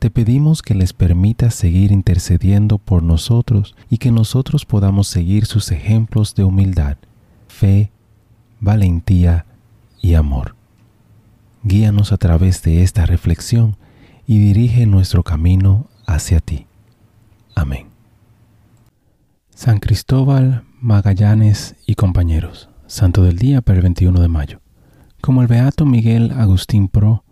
Te pedimos que les permitas seguir intercediendo por nosotros y que nosotros podamos seguir sus ejemplos de humildad, fe, valentía y amor. Guíanos a través de esta reflexión y dirige nuestro camino hacia ti. Amén. San Cristóbal, Magallanes y compañeros, Santo del Día para el 21 de mayo. Como el Beato Miguel Agustín Pro,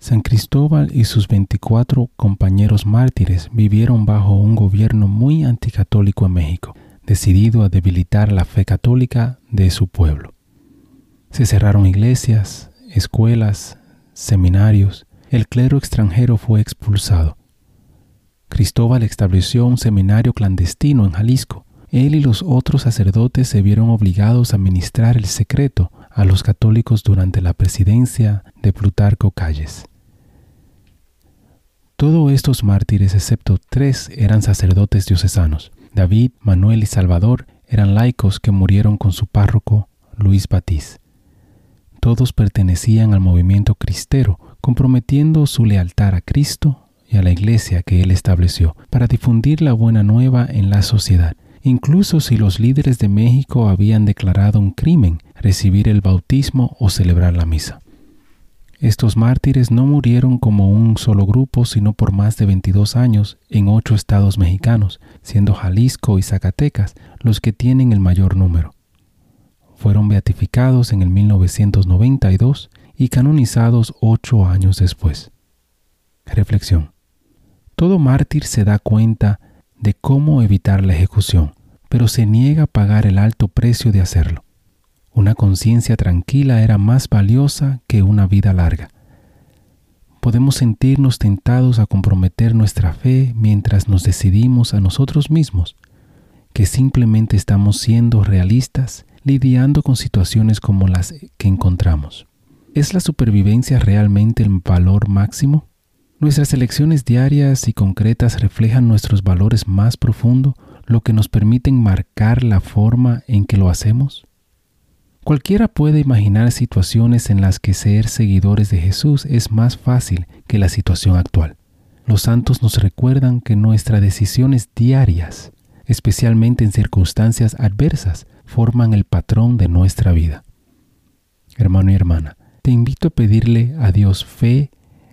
San Cristóbal y sus 24 compañeros mártires vivieron bajo un gobierno muy anticatólico en México, decidido a debilitar la fe católica de su pueblo. Se cerraron iglesias, escuelas, seminarios, el clero extranjero fue expulsado. Cristóbal estableció un seminario clandestino en Jalisco. Él y los otros sacerdotes se vieron obligados a ministrar el secreto a los católicos durante la presidencia de Plutarco Calles. Todos estos mártires, excepto tres, eran sacerdotes diocesanos. David, Manuel y Salvador eran laicos que murieron con su párroco, Luis Batiz. Todos pertenecían al movimiento cristero, comprometiendo su lealtad a Cristo y a la iglesia que él estableció para difundir la buena nueva en la sociedad. Incluso si los líderes de México habían declarado un crimen recibir el bautismo o celebrar la misa. Estos mártires no murieron como un solo grupo, sino por más de 22 años en ocho estados mexicanos, siendo Jalisco y Zacatecas los que tienen el mayor número. Fueron beatificados en el 1992 y canonizados ocho años después. Reflexión. Todo mártir se da cuenta de cómo evitar la ejecución, pero se niega a pagar el alto precio de hacerlo. Una conciencia tranquila era más valiosa que una vida larga. Podemos sentirnos tentados a comprometer nuestra fe mientras nos decidimos a nosotros mismos que simplemente estamos siendo realistas lidiando con situaciones como las que encontramos. ¿Es la supervivencia realmente el valor máximo? Nuestras elecciones diarias y concretas reflejan nuestros valores más profundos, lo que nos permiten marcar la forma en que lo hacemos. Cualquiera puede imaginar situaciones en las que ser seguidores de Jesús es más fácil que la situación actual. Los santos nos recuerdan que nuestras decisiones diarias, especialmente en circunstancias adversas, forman el patrón de nuestra vida. Hermano y hermana, te invito a pedirle a Dios fe,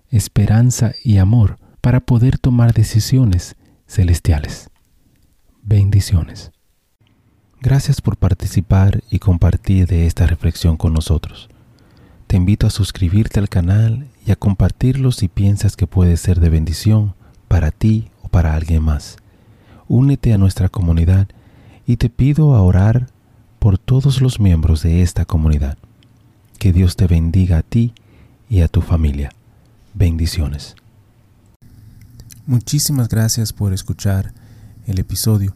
esperanza y amor para poder tomar decisiones celestiales. Bendiciones. Gracias por participar y compartir de esta reflexión con nosotros. Te invito a suscribirte al canal y a compartirlo si piensas que puede ser de bendición para ti o para alguien más. Únete a nuestra comunidad y te pido a orar por todos los miembros de esta comunidad. Que Dios te bendiga a ti y a tu familia. Bendiciones. Muchísimas gracias por escuchar el episodio.